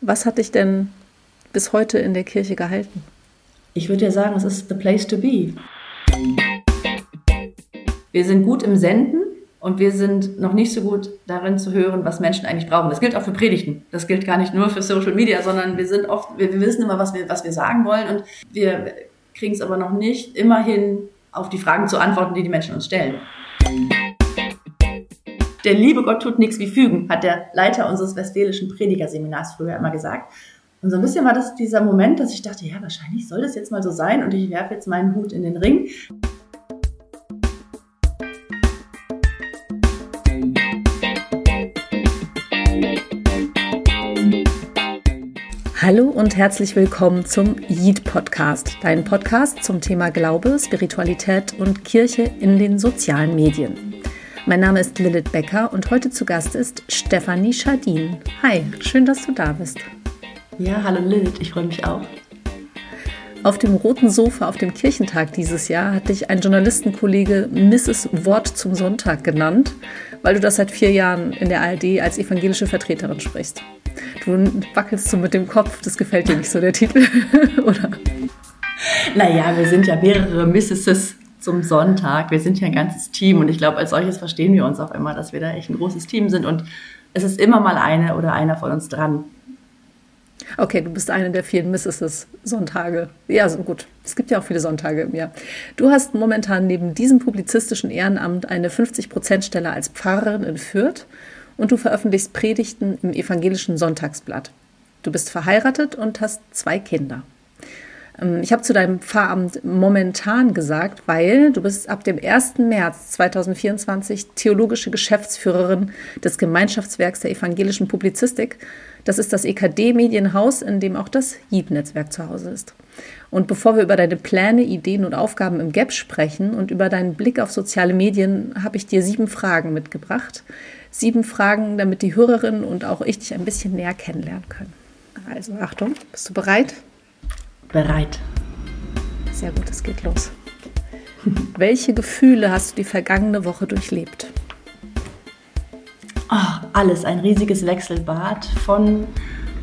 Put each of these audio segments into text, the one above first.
Was hat dich denn bis heute in der Kirche gehalten? Ich würde ja sagen, es ist the place to be. Wir sind gut im Senden und wir sind noch nicht so gut darin zu hören, was Menschen eigentlich brauchen. Das gilt auch für Predigten. Das gilt gar nicht nur für Social Media, sondern wir sind oft, wir, wir wissen immer, was wir, was wir sagen wollen und wir kriegen es aber noch nicht immerhin auf die Fragen zu antworten, die die Menschen uns stellen. Der liebe Gott tut nichts wie fügen, hat der Leiter unseres westfälischen Predigerseminars früher immer gesagt. Und so ein bisschen war das dieser Moment, dass ich dachte, ja, wahrscheinlich soll das jetzt mal so sein und ich werfe jetzt meinen Hut in den Ring. Hallo und herzlich willkommen zum Yeet Podcast, dein Podcast zum Thema Glaube, Spiritualität und Kirche in den sozialen Medien. Mein Name ist Lilith Becker und heute zu Gast ist Stefanie Schadin. Hi, schön, dass du da bist. Ja, hallo Lilith, ich freue mich auch. Auf dem roten Sofa auf dem Kirchentag dieses Jahr hat dich ein Journalistenkollege Mrs. Wort zum Sonntag genannt, weil du das seit vier Jahren in der ARD als evangelische Vertreterin sprichst. Du wackelst so mit dem Kopf, das gefällt dir nicht so, der Titel, oder? Naja, wir sind ja mehrere Mrs. zum Sonntag. Wir sind ja ein ganzes Team und ich glaube, als solches verstehen wir uns auch immer, dass wir da echt ein großes Team sind und es ist immer mal eine oder einer von uns dran. Okay, du bist eine der vielen Mrs. Sonntage. Ja, so gut. Es gibt ja auch viele Sonntage im Jahr. Du hast momentan neben diesem publizistischen Ehrenamt eine 50-Prozent-Stelle als Pfarrerin in Fürth und du veröffentlichst Predigten im evangelischen Sonntagsblatt. Du bist verheiratet und hast zwei Kinder. Ähm, ich habe zu deinem Pfarramt momentan gesagt, weil du bist ab dem 1. März 2024 theologische Geschäftsführerin des Gemeinschaftswerks der evangelischen Publizistik. Das ist das EKD-Medienhaus, in dem auch das JIT-Netzwerk zu Hause ist. Und bevor wir über deine Pläne, Ideen und Aufgaben im GAP sprechen und über deinen Blick auf soziale Medien, habe ich dir sieben Fragen mitgebracht. Sieben Fragen, damit die Hörerinnen und auch ich dich ein bisschen näher kennenlernen können. Also Achtung, bist du bereit? Bereit. Sehr gut, es geht los. Welche Gefühle hast du die vergangene Woche durchlebt? Oh, alles, ein riesiges Wechselbad von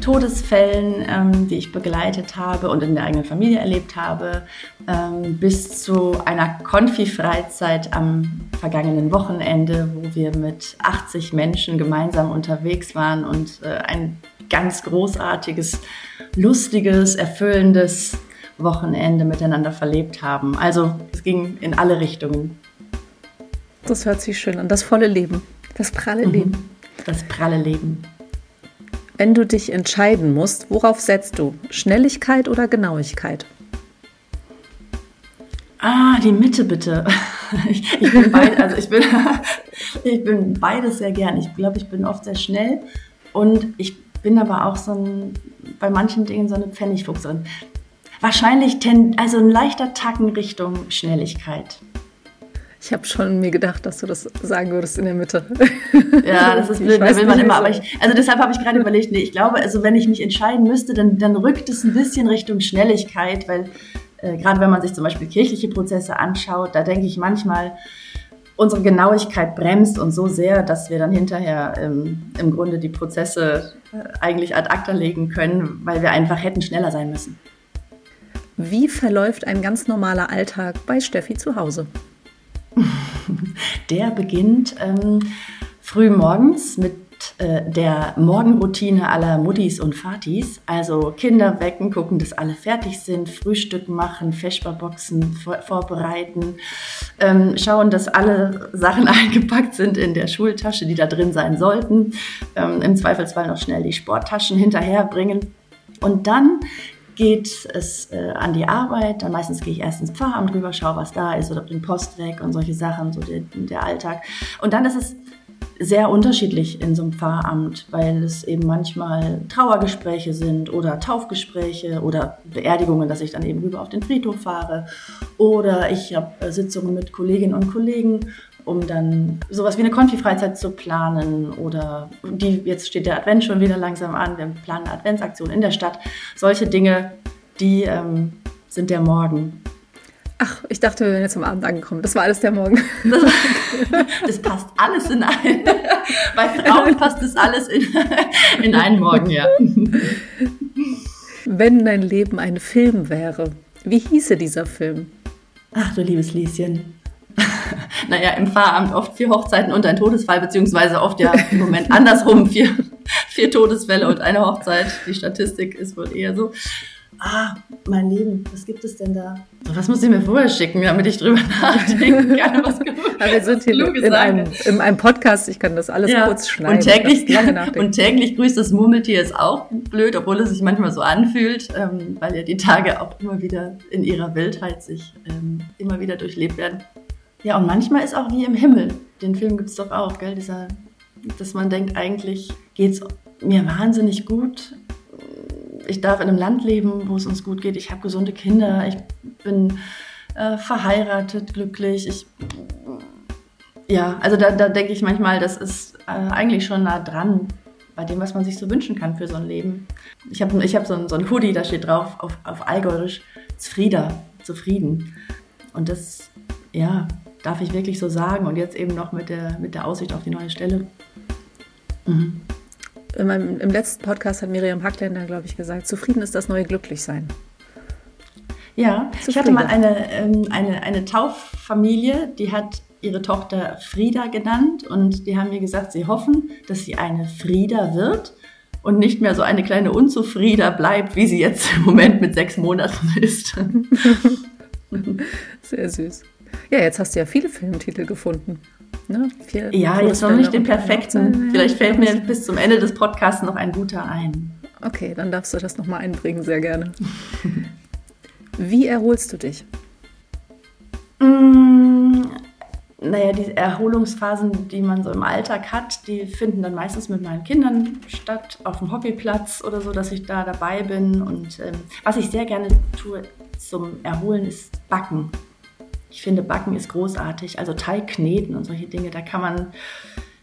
Todesfällen, ähm, die ich begleitet habe und in der eigenen Familie erlebt habe, ähm, bis zu einer Konfi-Freizeit am vergangenen Wochenende, wo wir mit 80 Menschen gemeinsam unterwegs waren und äh, ein ganz großartiges, lustiges, erfüllendes Wochenende miteinander verlebt haben. Also es ging in alle Richtungen. Das hört sich schön an. Das volle Leben, das pralle mhm. Leben. Das pralle Leben. Wenn du dich entscheiden musst, worauf setzt du? Schnelligkeit oder Genauigkeit? Ah, die Mitte bitte. Ich, ich bin beid, also ich bin, ich bin beides sehr gern. Ich glaube, ich bin oft sehr schnell und ich bin aber auch so ein, bei manchen Dingen so eine Pfennigfuchserin. Wahrscheinlich ten, also ein leichter Tacken Richtung Schnelligkeit. Ich habe schon mir gedacht, dass du das sagen würdest in der Mitte. Ja, das ist blöd, da will man immer. Aber ich, also deshalb habe ich gerade überlegt, nee, ich glaube, also wenn ich mich entscheiden müsste, dann, dann rückt es ein bisschen Richtung Schnelligkeit, weil äh, gerade wenn man sich zum Beispiel kirchliche Prozesse anschaut, da denke ich manchmal, unsere Genauigkeit bremst uns so sehr, dass wir dann hinterher ähm, im Grunde die Prozesse äh, eigentlich ad acta legen können, weil wir einfach hätten schneller sein müssen. Wie verläuft ein ganz normaler Alltag bei Steffi zu Hause? Der beginnt ähm, früh morgens mit äh, der Morgenroutine aller Muttis und Fatis. Also Kinder wecken, gucken, dass alle fertig sind, Frühstück machen, Feschbarboxen vor vorbereiten, ähm, schauen, dass alle Sachen eingepackt sind in der Schultasche, die da drin sein sollten. Ähm, Im Zweifelsfall noch schnell die Sporttaschen hinterherbringen. Und dann geht es äh, an die Arbeit. Dann meistens gehe ich erst ins Pfarramt rüber, schaue, was da ist oder den Post weg und solche Sachen, so der, der Alltag. Und dann ist es sehr unterschiedlich in so einem Pfarramt, weil es eben manchmal Trauergespräche sind oder Taufgespräche oder Beerdigungen, dass ich dann eben rüber auf den Friedhof fahre. Oder ich habe äh, Sitzungen mit Kolleginnen und Kollegen um dann sowas wie eine Konfi-Freizeit zu planen oder die, jetzt steht der Advent schon wieder langsam an, wir planen eine Adventsaktion in der Stadt. Solche Dinge, die ähm, sind der Morgen. Ach, ich dachte, wir wären jetzt am Abend angekommen. Das war alles der Morgen. Das, das passt alles in einen. Bei Frauen passt das alles in, in einen Morgen, ja. Wenn dein Leben ein Film wäre, wie hieße dieser Film? Ach du liebes Lieschen. naja, im Pfarramt oft vier Hochzeiten und ein Todesfall, beziehungsweise oft ja im Moment andersrum vier, vier Todesfälle und eine Hochzeit. Die Statistik ist wohl eher so ah, mein Leben, was gibt es denn da? Was muss ich mir vorher schicken, damit ich drüber nachdenken kann? Was Aber wir sind hier in einem, in einem, Podcast, ich kann das alles ja. kurz schneiden. Und täglich, und täglich grüßt das Murmeltier ist auch blöd, obwohl es sich manchmal so anfühlt, ähm, weil ja die Tage auch immer wieder in ihrer Wildheit sich ähm, immer wieder durchlebt werden. Ja, und manchmal ist auch wie im Himmel. Den Film gibt es doch auch, gell? Dieser, dass man denkt, eigentlich geht es mir wahnsinnig gut ich darf in einem Land leben, wo es uns gut geht. Ich habe gesunde Kinder. Ich bin äh, verheiratet, glücklich. Ich, ja, also da, da denke ich manchmal, das ist äh, eigentlich schon nah dran bei dem, was man sich so wünschen kann für so ein Leben. Ich habe ich hab so, ein, so ein Hoodie, da steht drauf auf, auf Allgäuerisch, Zfrieder, zufrieden. Und das, ja, darf ich wirklich so sagen. Und jetzt eben noch mit der, mit der Aussicht auf die neue Stelle. Mhm in meinem, im letzten Podcast hat Miriam Hackländer, glaube ich, gesagt, zufrieden ist das neue Glücklichsein. Ja, Zufrieden. ich hatte mal eine, ähm, eine, eine Tauffamilie, die hat ihre Tochter Frieda genannt und die haben mir gesagt, sie hoffen, dass sie eine Frieda wird und nicht mehr so eine kleine Unzufrieder bleibt, wie sie jetzt im Moment mit sechs Monaten ist. Sehr süß. Ja, jetzt hast du ja viele Filmtitel gefunden. Ne? Vier ja, jetzt noch nicht den perfekten. Vielleicht fällt mir bis zum Ende des Podcasts noch ein guter ein. Okay, dann darfst du das nochmal einbringen, sehr gerne. Wie erholst du dich? Mm, naja, die Erholungsphasen, die man so im Alltag hat, die finden dann meistens mit meinen Kindern statt, auf dem Hobbyplatz oder so, dass ich da dabei bin. Und ähm, was ich sehr gerne tue zum Erholen, ist Backen. Ich finde, Backen ist großartig. Also Teig kneten und solche Dinge, da kann man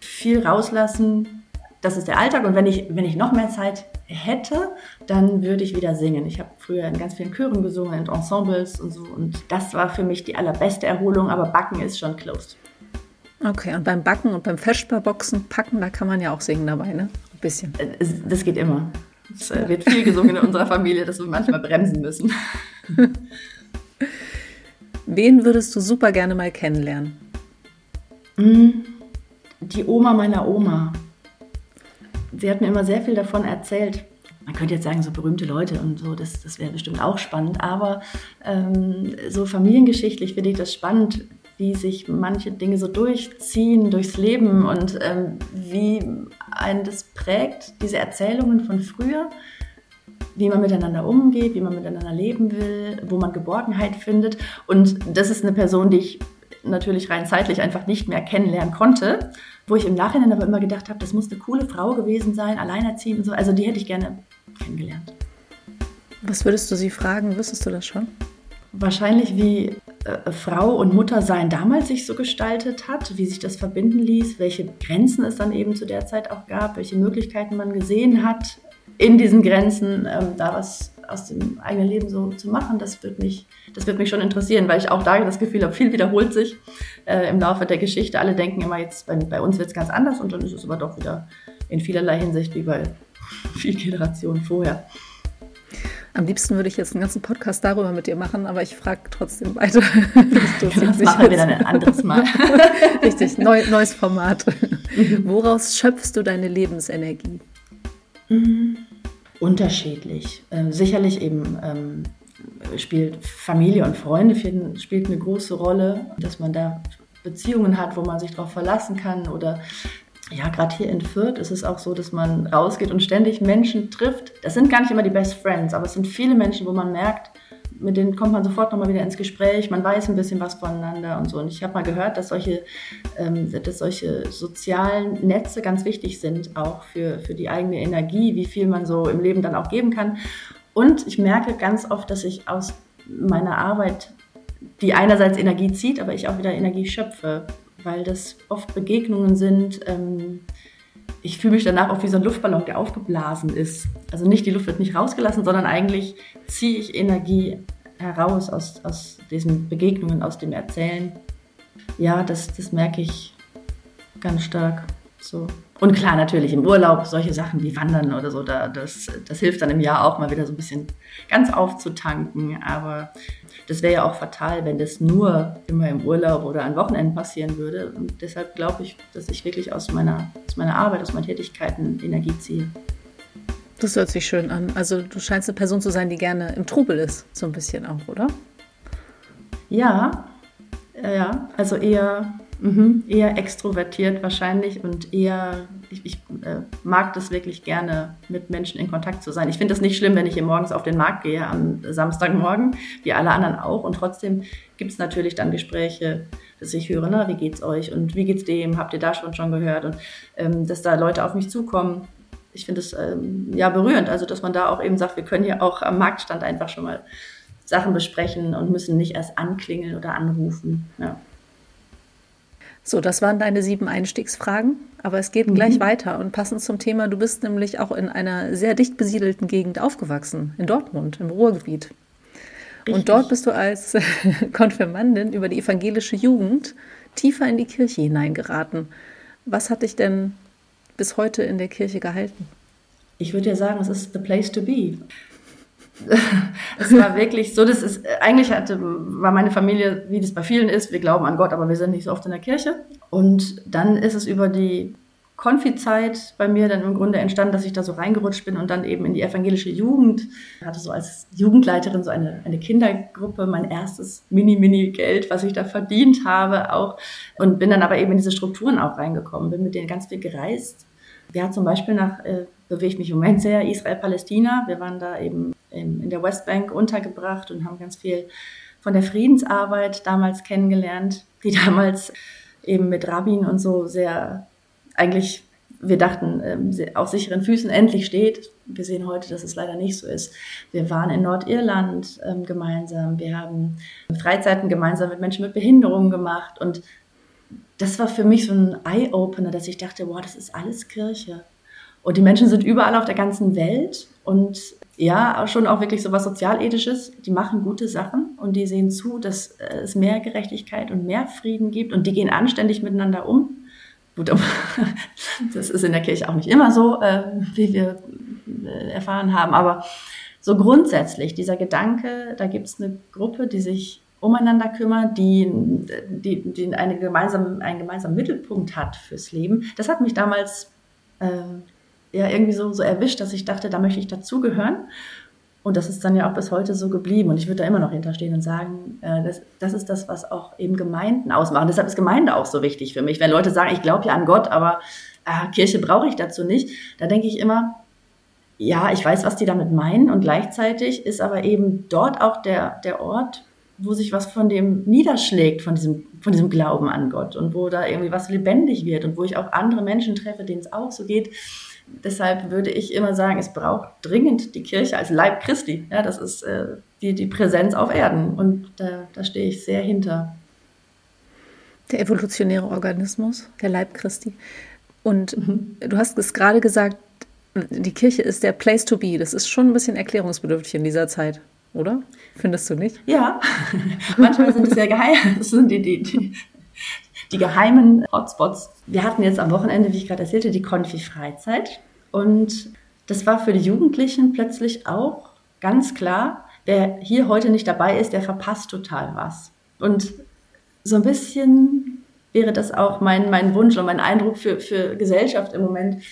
viel rauslassen. Das ist der Alltag. Und wenn ich, wenn ich noch mehr Zeit hätte, dann würde ich wieder singen. Ich habe früher in ganz vielen Chören gesungen, in Ensembles und so. Und das war für mich die allerbeste Erholung. Aber Backen ist schon closed. Okay, und beim Backen und beim Feschbarboxen packen, da kann man ja auch singen dabei, ne? Ein bisschen. Äh, das geht immer. Es äh, wird viel gesungen in unserer Familie, dass wir manchmal bremsen müssen. Wen würdest du super gerne mal kennenlernen? Mm, die Oma meiner Oma. Sie hat mir immer sehr viel davon erzählt. Man könnte jetzt sagen, so berühmte Leute und so, das, das wäre bestimmt auch spannend. Aber ähm, so familiengeschichtlich finde ich das spannend, wie sich manche Dinge so durchziehen durchs Leben und ähm, wie einen das prägt, diese Erzählungen von früher wie man miteinander umgeht, wie man miteinander leben will, wo man Geborgenheit findet. Und das ist eine Person, die ich natürlich rein zeitlich einfach nicht mehr kennenlernen konnte, wo ich im Nachhinein aber immer gedacht habe, das muss eine coole Frau gewesen sein, alleinerziehend und so. Also die hätte ich gerne kennengelernt. Was würdest du sie fragen? Wüsstest du das schon? Wahrscheinlich, wie äh, Frau und Mutter sein damals sich so gestaltet hat, wie sich das verbinden ließ, welche Grenzen es dann eben zu der Zeit auch gab, welche Möglichkeiten man gesehen hat, in diesen Grenzen ähm, da was aus dem eigenen Leben so zu machen, das wird mich, das wird mich schon interessieren, weil ich auch da das Gefühl habe, viel wiederholt sich äh, im Laufe der Geschichte. Alle denken immer jetzt, bei, bei uns wird es ganz anders und dann ist es aber doch wieder in vielerlei Hinsicht wie bei vielen Generationen vorher. Am liebsten würde ich jetzt einen ganzen Podcast darüber mit dir machen, aber ich frage trotzdem weiter. Das, das machen wir dann ein anderes Mal. Richtig, neu, neues Format. Mhm. Woraus schöpfst du deine Lebensenergie? Mhm. Unterschiedlich. Ähm, sicherlich eben ähm, spielt Familie und Freunde spielt eine große Rolle, dass man da Beziehungen hat, wo man sich darauf verlassen kann oder ja, gerade hier in Fürth ist es auch so, dass man rausgeht und ständig Menschen trifft. Das sind gar nicht immer die Best Friends, aber es sind viele Menschen, wo man merkt, mit denen kommt man sofort nochmal wieder ins Gespräch, man weiß ein bisschen was voneinander und so. Und ich habe mal gehört, dass solche, ähm, dass solche sozialen Netze ganz wichtig sind, auch für, für die eigene Energie, wie viel man so im Leben dann auch geben kann. Und ich merke ganz oft, dass ich aus meiner Arbeit, die einerseits Energie zieht, aber ich auch wieder Energie schöpfe, weil das oft Begegnungen sind. Ähm, ich fühle mich danach auch wie so ein Luftballon, der aufgeblasen ist. Also nicht die Luft wird nicht rausgelassen, sondern eigentlich ziehe ich Energie heraus aus, aus diesen Begegnungen, aus dem Erzählen. Ja, das, das merke ich ganz stark. So. Und klar, natürlich im Urlaub, solche Sachen wie Wandern oder so, da, das, das hilft dann im Jahr auch mal wieder so ein bisschen ganz aufzutanken. Aber das wäre ja auch fatal, wenn das nur immer im Urlaub oder an Wochenenden passieren würde. Und deshalb glaube ich, dass ich wirklich aus meiner, aus meiner Arbeit, aus meinen Tätigkeiten Energie ziehe. Das hört sich schön an. Also du scheinst eine Person zu sein, die gerne im Trubel ist, so ein bisschen auch, oder? Ja, ja, also eher Mhm, eher extrovertiert wahrscheinlich und eher, ich, ich äh, mag das wirklich gerne, mit Menschen in Kontakt zu sein. Ich finde es nicht schlimm, wenn ich hier morgens auf den Markt gehe am Samstagmorgen, wie alle anderen auch. Und trotzdem gibt es natürlich dann Gespräche, dass ich höre, na, wie geht's euch und wie geht's dem? Habt ihr da schon schon gehört? Und ähm, dass da Leute auf mich zukommen. Ich finde es ähm, ja berührend, also dass man da auch eben sagt, wir können hier auch am Marktstand einfach schon mal Sachen besprechen und müssen nicht erst anklingeln oder anrufen. Ja. So, das waren deine sieben Einstiegsfragen, aber es geht mhm. gleich weiter und passend zum Thema, du bist nämlich auch in einer sehr dicht besiedelten Gegend aufgewachsen, in Dortmund, im Ruhrgebiet. Richtig. Und dort bist du als Konfirmandin über die evangelische Jugend tiefer in die Kirche hineingeraten. Was hat dich denn bis heute in der Kirche gehalten? Ich würde ja sagen, es ist the place to be. es war wirklich so, das ist, eigentlich hatte, war meine Familie, wie das bei vielen ist, wir glauben an Gott, aber wir sind nicht so oft in der Kirche. Und dann ist es über die Konfi-Zeit bei mir dann im Grunde entstanden, dass ich da so reingerutscht bin und dann eben in die evangelische Jugend. Ich hatte so als Jugendleiterin so eine, eine Kindergruppe, mein erstes Mini-Mini-Geld, was ich da verdient habe auch. Und bin dann aber eben in diese Strukturen auch reingekommen, bin mit denen ganz viel gereist. Ja, zum Beispiel nach, äh, bewege ich mich im Moment sehr, Israel-Palästina. Wir waren da eben in, der Westbank untergebracht und haben ganz viel von der Friedensarbeit damals kennengelernt, die damals eben mit Rabbin und so sehr eigentlich, wir dachten, ähm, auf sicheren Füßen endlich steht. Wir sehen heute, dass es leider nicht so ist. Wir waren in Nordirland ähm, gemeinsam, wir haben Freizeiten gemeinsam mit Menschen mit Behinderungen gemacht und das war für mich so ein Eye-Opener, dass ich dachte, wow, das ist alles Kirche. Und die Menschen sind überall auf der ganzen Welt und ja, schon auch wirklich so was Sozialethisches. Die machen gute Sachen und die sehen zu, dass äh, es mehr Gerechtigkeit und mehr Frieden gibt und die gehen anständig miteinander um. Gut, das ist in der Kirche auch nicht immer so, äh, wie wir äh, erfahren haben, aber so grundsätzlich dieser Gedanke, da gibt es eine Gruppe, die sich umeinander kümmert, die, die, die eine gemeinsame, einen gemeinsamen Mittelpunkt hat fürs Leben. Das hat mich damals äh, ja irgendwie so, so erwischt, dass ich dachte, da möchte ich dazugehören. Und das ist dann ja auch bis heute so geblieben. Und ich würde da immer noch hinterstehen und sagen, äh, das, das ist das, was auch eben Gemeinden ausmachen. Deshalb ist Gemeinde auch so wichtig für mich. Wenn Leute sagen, ich glaube ja an Gott, aber äh, Kirche brauche ich dazu nicht, da denke ich immer, ja, ich weiß, was die damit meinen. Und gleichzeitig ist aber eben dort auch der, der Ort, wo sich was von dem niederschlägt, von diesem, von diesem Glauben an Gott und wo da irgendwie was lebendig wird und wo ich auch andere Menschen treffe, denen es auch so geht. Deshalb würde ich immer sagen, es braucht dringend die Kirche als Leib Christi. Ja, das ist äh, die, die Präsenz auf Erden und da, da stehe ich sehr hinter. Der evolutionäre Organismus, der Leib Christi. Und mhm. du hast es gerade gesagt, die Kirche ist der Place to be. Das ist schon ein bisschen erklärungsbedürftig in dieser Zeit, oder? Findest du nicht? Ja, manchmal sind es ja geheim. Das sind die, die, die, die geheimen Hotspots. Wir hatten jetzt am Wochenende, wie ich gerade erzählte, die Konfi-Freizeit. Und das war für die Jugendlichen plötzlich auch ganz klar, wer hier heute nicht dabei ist, der verpasst total was. Und so ein bisschen wäre das auch mein, mein Wunsch und mein Eindruck für, für Gesellschaft im Moment.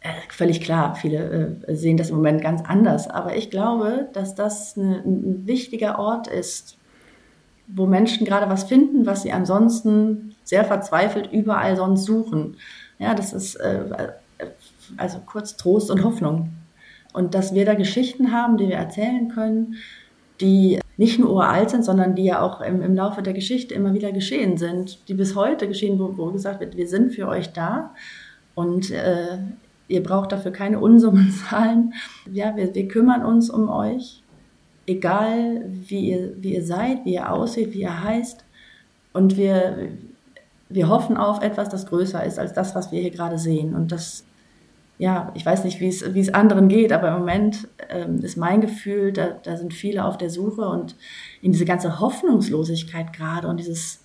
Äh, völlig klar, viele äh, sehen das im Moment ganz anders. Aber ich glaube, dass das eine, ein wichtiger Ort ist, wo Menschen gerade was finden, was sie ansonsten sehr verzweifelt überall sonst suchen. Ja, das ist äh, also kurz Trost und Hoffnung. Und dass wir da Geschichten haben, die wir erzählen können, die nicht nur uralt sind, sondern die ja auch im, im Laufe der Geschichte immer wieder geschehen sind, die bis heute geschehen, wo, wo gesagt wird, wir sind für euch da und äh, ihr braucht dafür keine Unsummen zahlen. Ja, wir, wir kümmern uns um euch egal wie ihr, wie ihr seid, wie ihr aussieht, wie ihr heißt. Und wir, wir hoffen auf etwas, das größer ist als das, was wir hier gerade sehen. Und das, ja, ich weiß nicht, wie es, wie es anderen geht, aber im Moment ähm, ist mein Gefühl, da, da sind viele auf der Suche und in diese ganze Hoffnungslosigkeit gerade und dieses,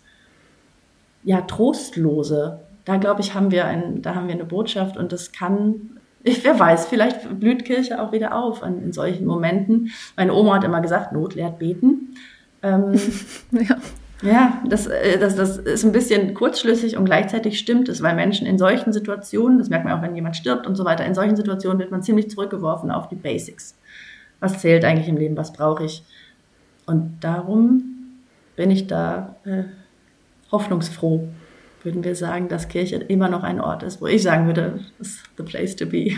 ja, Trostlose, da glaube ich, haben wir ein, da haben wir eine Botschaft und das kann, ich, wer weiß, vielleicht blüht Kirche auch wieder auf in, in solchen Momenten. Meine Oma hat immer gesagt, Not lehrt beten. Ähm, ja. Ja, das, äh, das, das ist ein bisschen kurzschlüssig und gleichzeitig stimmt es, weil Menschen in solchen Situationen, das merkt man auch, wenn jemand stirbt und so weiter, in solchen Situationen wird man ziemlich zurückgeworfen auf die Basics. Was zählt eigentlich im Leben, was brauche ich? Und darum bin ich da äh, hoffnungsfroh, würden wir sagen, dass Kirche immer noch ein Ort ist, wo ich sagen würde, ist the place to be.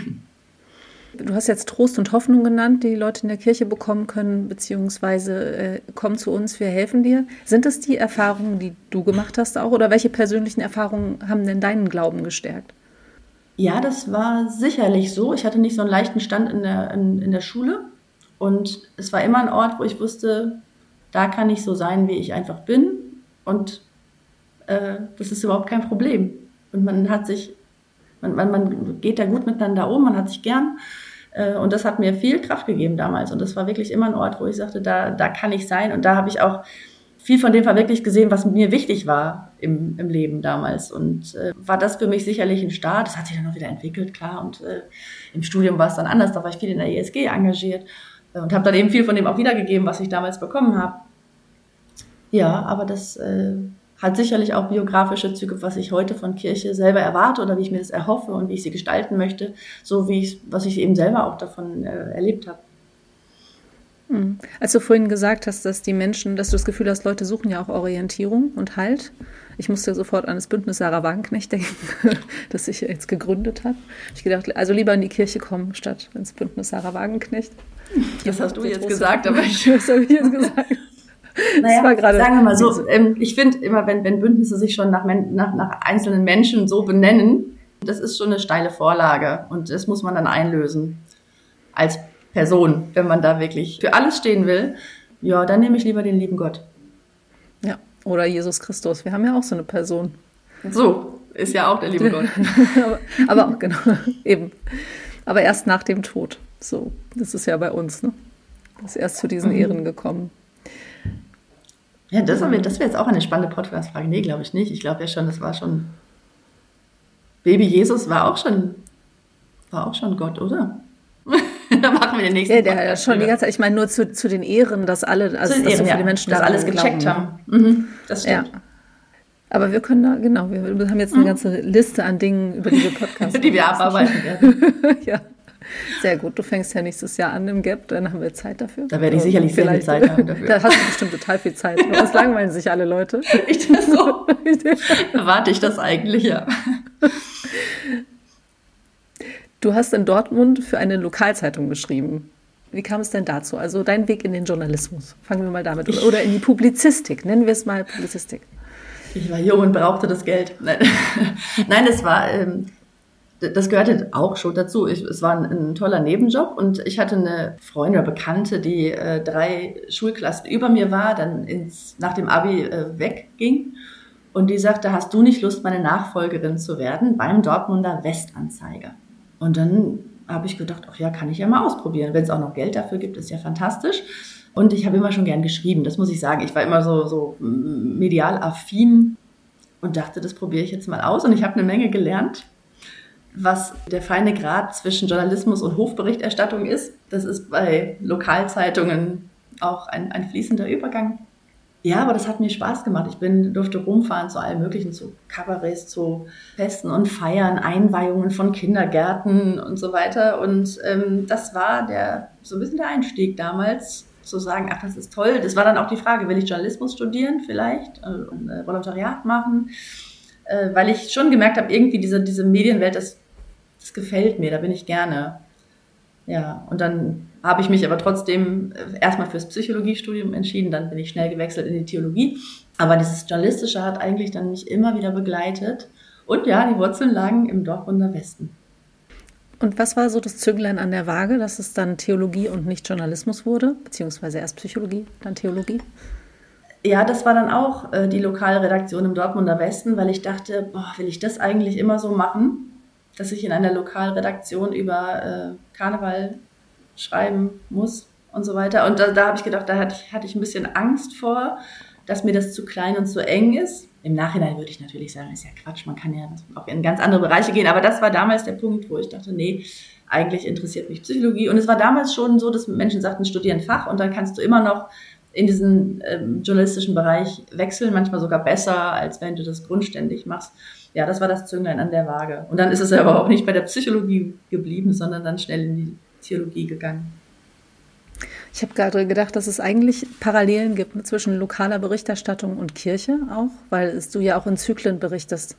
Du hast jetzt Trost und Hoffnung genannt, die, die Leute in der Kirche bekommen können, beziehungsweise äh, komm zu uns, wir helfen dir. Sind das die Erfahrungen, die du gemacht hast auch, oder welche persönlichen Erfahrungen haben denn deinen Glauben gestärkt? Ja, das war sicherlich so. Ich hatte nicht so einen leichten Stand in der, in, in der Schule und es war immer ein Ort, wo ich wusste, da kann ich so sein, wie ich einfach bin und äh, das ist überhaupt kein Problem. Und man hat sich, man, man, man geht da gut miteinander um, man hat sich gern äh, und das hat mir viel Kraft gegeben damals. Und das war wirklich immer ein Ort, wo ich sagte, da, da kann ich sein. Und da habe ich auch viel von dem verwirklicht gesehen, was mir wichtig war im, im Leben damals. Und äh, war das für mich sicherlich ein Start. Das hat sich dann auch wieder entwickelt, klar. Und äh, im Studium war es dann anders. Da war ich viel in der ESG engagiert äh, und habe dann eben viel von dem auch wiedergegeben, was ich damals bekommen habe. Ja, aber das äh, hat sicherlich auch biografische Züge, was ich heute von Kirche selber erwarte oder wie ich mir das erhoffe und wie ich sie gestalten möchte, so wie ich, was ich eben selber auch davon äh, erlebt habe. Hm. Als du vorhin gesagt hast, dass die Menschen, dass du das Gefühl hast, Leute suchen ja auch Orientierung und Halt. Ich musste sofort an das Bündnis Sarah Wagenknecht denken, das sich jetzt gegründet hat. Ich gedacht, also lieber in die Kirche kommen statt ins Bündnis Sarah Wagenknecht. Das hast du jetzt gesagt, aber ich, was habe ich jetzt gesagt? Naja, das war gerade sagen wir mal so, ähm, ich finde immer, wenn, wenn Bündnisse sich schon nach, nach, nach einzelnen Menschen so benennen, das ist schon eine steile Vorlage und das muss man dann einlösen als Person, wenn man da wirklich für alles stehen will. Ja, dann nehme ich lieber den lieben Gott. Ja, oder Jesus Christus. Wir haben ja auch so eine Person. So, ist ja auch der liebe Gott. aber, aber auch, genau, eben. Aber erst nach dem Tod. So, das ist ja bei uns, ne? Das ist erst zu diesen mhm. Ehren gekommen. Ja, das, wir, das wäre jetzt auch eine spannende Podcast-Frage. Nee, glaube ich nicht. Ich glaube ja schon, das war schon. Baby Jesus war auch schon, war auch schon Gott, oder? da machen wir den nächsten. Ja, der Podcast schon die ganze Zeit. Ich meine nur zu, zu den Ehren, dass alle, also dass Ehren, so viele ja, Menschen das alles gecheckt glauben. haben. Mhm, das stimmt. Ja. Aber wir können da, genau, wir, wir haben jetzt eine mhm. ganze Liste an Dingen, über die wir Podcasts Die wir abarbeiten werden. ja. Sehr gut. Du fängst ja nächstes Jahr an im Gap, dann haben wir Zeit dafür. Da werde ich sicherlich sehr viel Zeit haben dafür. Da hast du bestimmt total viel Zeit. Das langweilen sich alle Leute. Ich das so. Erwarte ich das eigentlich, ja. Du hast in Dortmund für eine Lokalzeitung geschrieben. Wie kam es denn dazu? Also dein Weg in den Journalismus. Fangen wir mal damit an. Oder in die Publizistik. Nennen wir es mal Publizistik. Ich war jung und brauchte das Geld. Nein, Nein es war, ähm, das gehörte auch schon dazu. Ich, es war ein, ein, toller Nebenjob und ich hatte eine Freundin oder Bekannte, die äh, drei Schulklassen über mir war, dann ins, nach dem Abi äh, wegging. Und die sagte, hast du nicht Lust, meine Nachfolgerin zu werden beim Dortmunder Westanzeiger? Und dann habe ich gedacht, ach ja, kann ich ja mal ausprobieren. Wenn es auch noch Geld dafür gibt, ist ja fantastisch. Und ich habe immer schon gern geschrieben, das muss ich sagen. Ich war immer so, so medial affin und dachte, das probiere ich jetzt mal aus. Und ich habe eine Menge gelernt was der feine Grad zwischen Journalismus und Hofberichterstattung ist. Das ist bei Lokalzeitungen auch ein, ein fließender Übergang. Ja, aber das hat mir Spaß gemacht. Ich bin, durfte rumfahren zu allem Möglichen, zu Kabarets, zu Festen und Feiern, Einweihungen von Kindergärten und so weiter. Und ähm, das war der, so ein bisschen der Einstieg damals, zu sagen, ach, das ist toll. Das war dann auch die Frage, will ich Journalismus studieren vielleicht äh, und äh, Volontariat machen? Äh, weil ich schon gemerkt habe, irgendwie diese, diese Medienwelt, das das gefällt mir, da bin ich gerne. Ja, und dann habe ich mich aber trotzdem äh, erstmal fürs Psychologiestudium entschieden, dann bin ich schnell gewechselt in die Theologie. Aber dieses Journalistische hat eigentlich dann mich immer wieder begleitet. Und ja, die Wurzeln lagen im Dortmunder Westen. Und was war so das Zünglein an der Waage, dass es dann Theologie und nicht Journalismus wurde? Beziehungsweise erst Psychologie, dann Theologie? Ja, das war dann auch äh, die Lokalredaktion im Dortmunder Westen, weil ich dachte, boah, will ich das eigentlich immer so machen? Dass ich in einer Lokalredaktion über äh, Karneval schreiben muss und so weiter. Und da, da habe ich gedacht, da hatte ich, hatte ich ein bisschen Angst vor, dass mir das zu klein und zu eng ist. Im Nachhinein würde ich natürlich sagen, ist ja Quatsch, man kann ja auch in ganz andere Bereiche gehen. Aber das war damals der Punkt, wo ich dachte, nee, eigentlich interessiert mich Psychologie. Und es war damals schon so, dass Menschen sagten, studieren Fach und dann kannst du immer noch in diesen ähm, journalistischen Bereich wechseln, manchmal sogar besser, als wenn du das grundständig machst. Ja, das war das Zünglein an der Waage. Und dann ist es aber auch nicht bei der Psychologie geblieben, sondern dann schnell in die Theologie gegangen. Ich habe gerade gedacht, dass es eigentlich Parallelen gibt zwischen lokaler Berichterstattung und Kirche auch, weil du ja auch in Zyklen berichtest.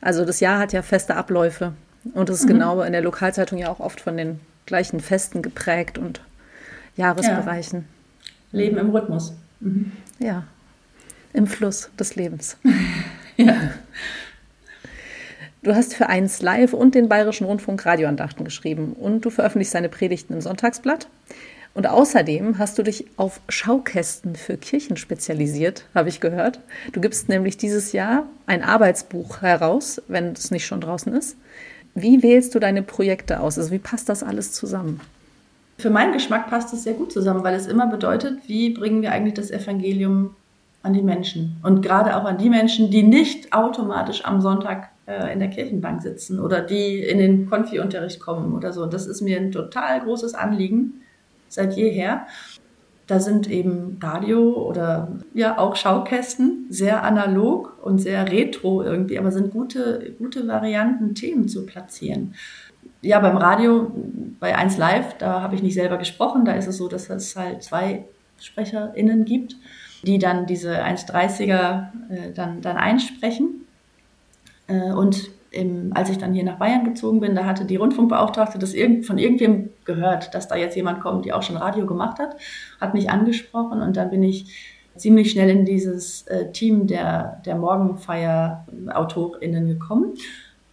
Also das Jahr hat ja feste Abläufe und es ist mhm. genau in der Lokalzeitung ja auch oft von den gleichen Festen geprägt und Jahresbereichen. Ja. Leben im Rhythmus. Mhm. Ja, im Fluss des Lebens. ja. Du hast für eins Live und den Bayerischen Rundfunk Radioandachten geschrieben und du veröffentlichst deine Predigten im Sonntagsblatt. Und außerdem hast du dich auf Schaukästen für Kirchen spezialisiert, habe ich gehört. Du gibst nämlich dieses Jahr ein Arbeitsbuch heraus, wenn es nicht schon draußen ist. Wie wählst du deine Projekte aus? Also wie passt das alles zusammen? Für meinen Geschmack passt es sehr gut zusammen, weil es immer bedeutet, wie bringen wir eigentlich das Evangelium an die Menschen und gerade auch an die Menschen, die nicht automatisch am Sonntag äh, in der Kirchenbank sitzen oder die in den Konfi-Unterricht kommen oder so. Das ist mir ein total großes Anliegen seit jeher. Da sind eben Radio oder ja auch Schaukästen, sehr analog und sehr retro irgendwie, aber sind gute, gute Varianten, Themen zu platzieren. Ja, beim Radio, bei 1 Live, da habe ich nicht selber gesprochen. Da ist es so, dass es halt zwei SprecherInnen gibt, die dann diese 1,30er äh, dann, dann einsprechen. Äh, und im, als ich dann hier nach Bayern gezogen bin, da hatte die Rundfunkbeauftragte das irgend, von irgendwem gehört, dass da jetzt jemand kommt, die auch schon Radio gemacht hat, hat mich angesprochen und dann bin ich ziemlich schnell in dieses äh, Team der, der Morgenfeier-AutorInnen gekommen.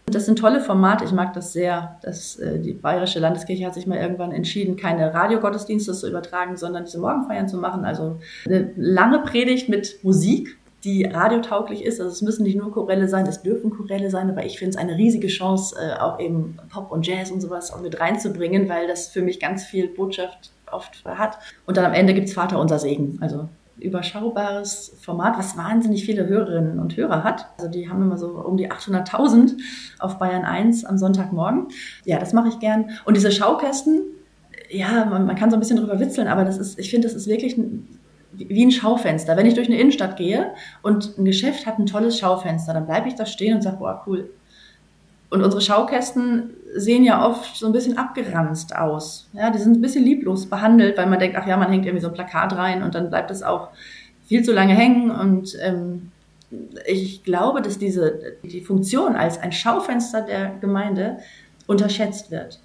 Das sind tolle Formate, ich mag das sehr. Das, äh, die Bayerische Landeskirche hat sich mal irgendwann entschieden, keine Radiogottesdienste zu übertragen, sondern diese Morgenfeiern zu machen. Also eine lange Predigt mit Musik, die radiotauglich ist. Also es müssen nicht nur Chorelle sein, es dürfen Chorelle sein, aber ich finde es eine riesige Chance, äh, auch eben Pop und Jazz und sowas mit reinzubringen, weil das für mich ganz viel Botschaft oft hat. Und dann am Ende gibt's Vater unser Segen. Also überschaubares Format, was wahnsinnig viele Hörerinnen und Hörer hat. Also die haben immer so um die 800.000 auf Bayern 1 am Sonntagmorgen. Ja, das mache ich gern. Und diese Schaukästen, ja, man, man, kann so ein bisschen drüber witzeln, aber das ist, ich finde, das ist wirklich ein wie ein Schaufenster. Wenn ich durch eine Innenstadt gehe und ein Geschäft hat ein tolles Schaufenster, dann bleibe ich da stehen und sage, boah, cool. Und unsere Schaukästen sehen ja oft so ein bisschen abgeranzt aus. Ja, die sind ein bisschen lieblos behandelt, weil man denkt, ach ja, man hängt irgendwie so ein Plakat rein und dann bleibt es auch viel zu lange hängen. Und ähm, ich glaube, dass diese die Funktion als ein Schaufenster der Gemeinde unterschätzt wird.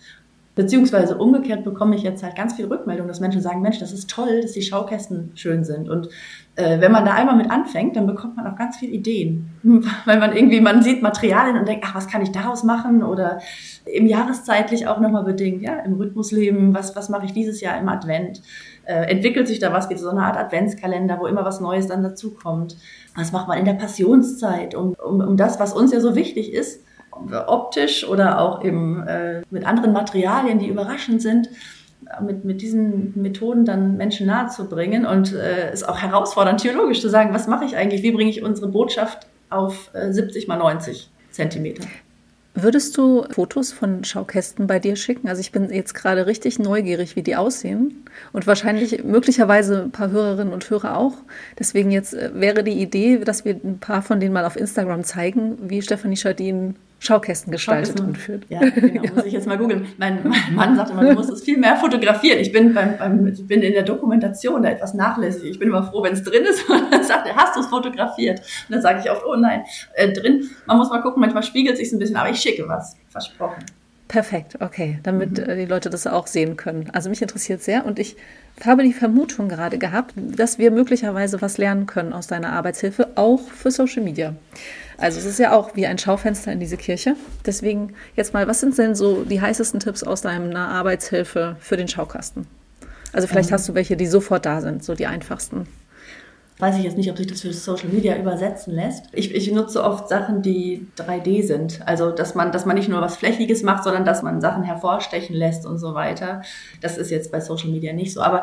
Beziehungsweise umgekehrt bekomme ich jetzt halt ganz viel Rückmeldung, dass Menschen sagen, Mensch, das ist toll, dass die Schaukästen schön sind. Und äh, wenn man da einmal mit anfängt, dann bekommt man auch ganz viele Ideen. Weil man irgendwie, man sieht Materialien und denkt, ach, was kann ich daraus machen? Oder im Jahreszeitlich auch nochmal bedingt, ja, im Rhythmusleben, was, was mache ich dieses Jahr im Advent? Äh, entwickelt sich da was, wie so eine Art Adventskalender, wo immer was Neues dann dazukommt? Was macht man in der Passionszeit? Um, um, um das, was uns ja so wichtig ist, optisch oder auch eben äh, mit anderen Materialien, die überraschend sind, mit, mit diesen Methoden dann Menschen nahe zu bringen und äh, ist auch herausfordernd, theologisch zu sagen, was mache ich eigentlich, wie bringe ich unsere Botschaft auf äh, 70 mal 90 Zentimeter. Würdest du Fotos von Schaukästen bei dir schicken? Also ich bin jetzt gerade richtig neugierig, wie die aussehen und wahrscheinlich möglicherweise ein paar Hörerinnen und Hörer auch. Deswegen jetzt äh, wäre die Idee, dass wir ein paar von denen mal auf Instagram zeigen, wie Stefanie Schardin Schaukästen gestaltet Schaukästen. und führt. Ja, genau, muss ich jetzt mal googeln. Mein, mein Mann sagt immer, du musst es viel mehr fotografieren. Ich bin beim, beim ich bin in der Dokumentation da etwas nachlässig. Ich bin immer froh, wenn es drin ist. Und dann sagt er, hast du es fotografiert? Und dann sage ich oft, oh nein, äh, drin. Man muss mal gucken, manchmal spiegelt sich ein bisschen, aber ich schicke was. Versprochen. Perfekt, okay, damit mhm. Äh, die Leute das auch sehen können. Also mich interessiert sehr und ich habe die Vermutung gerade gehabt, dass wir möglicherweise was lernen können aus deiner Arbeitshilfe, auch für Social Media. Also es ist ja auch wie ein Schaufenster in diese Kirche. Deswegen jetzt mal, was sind denn so die heißesten Tipps aus deiner Arbeitshilfe für den Schaukasten? Also vielleicht ähm. hast du welche, die sofort da sind, so die einfachsten. Weiß ich jetzt nicht, ob sich das für Social Media übersetzen lässt. Ich, ich nutze oft Sachen, die 3D sind. Also, dass man, dass man nicht nur was Flächiges macht, sondern dass man Sachen hervorstechen lässt und so weiter. Das ist jetzt bei Social Media nicht so. Aber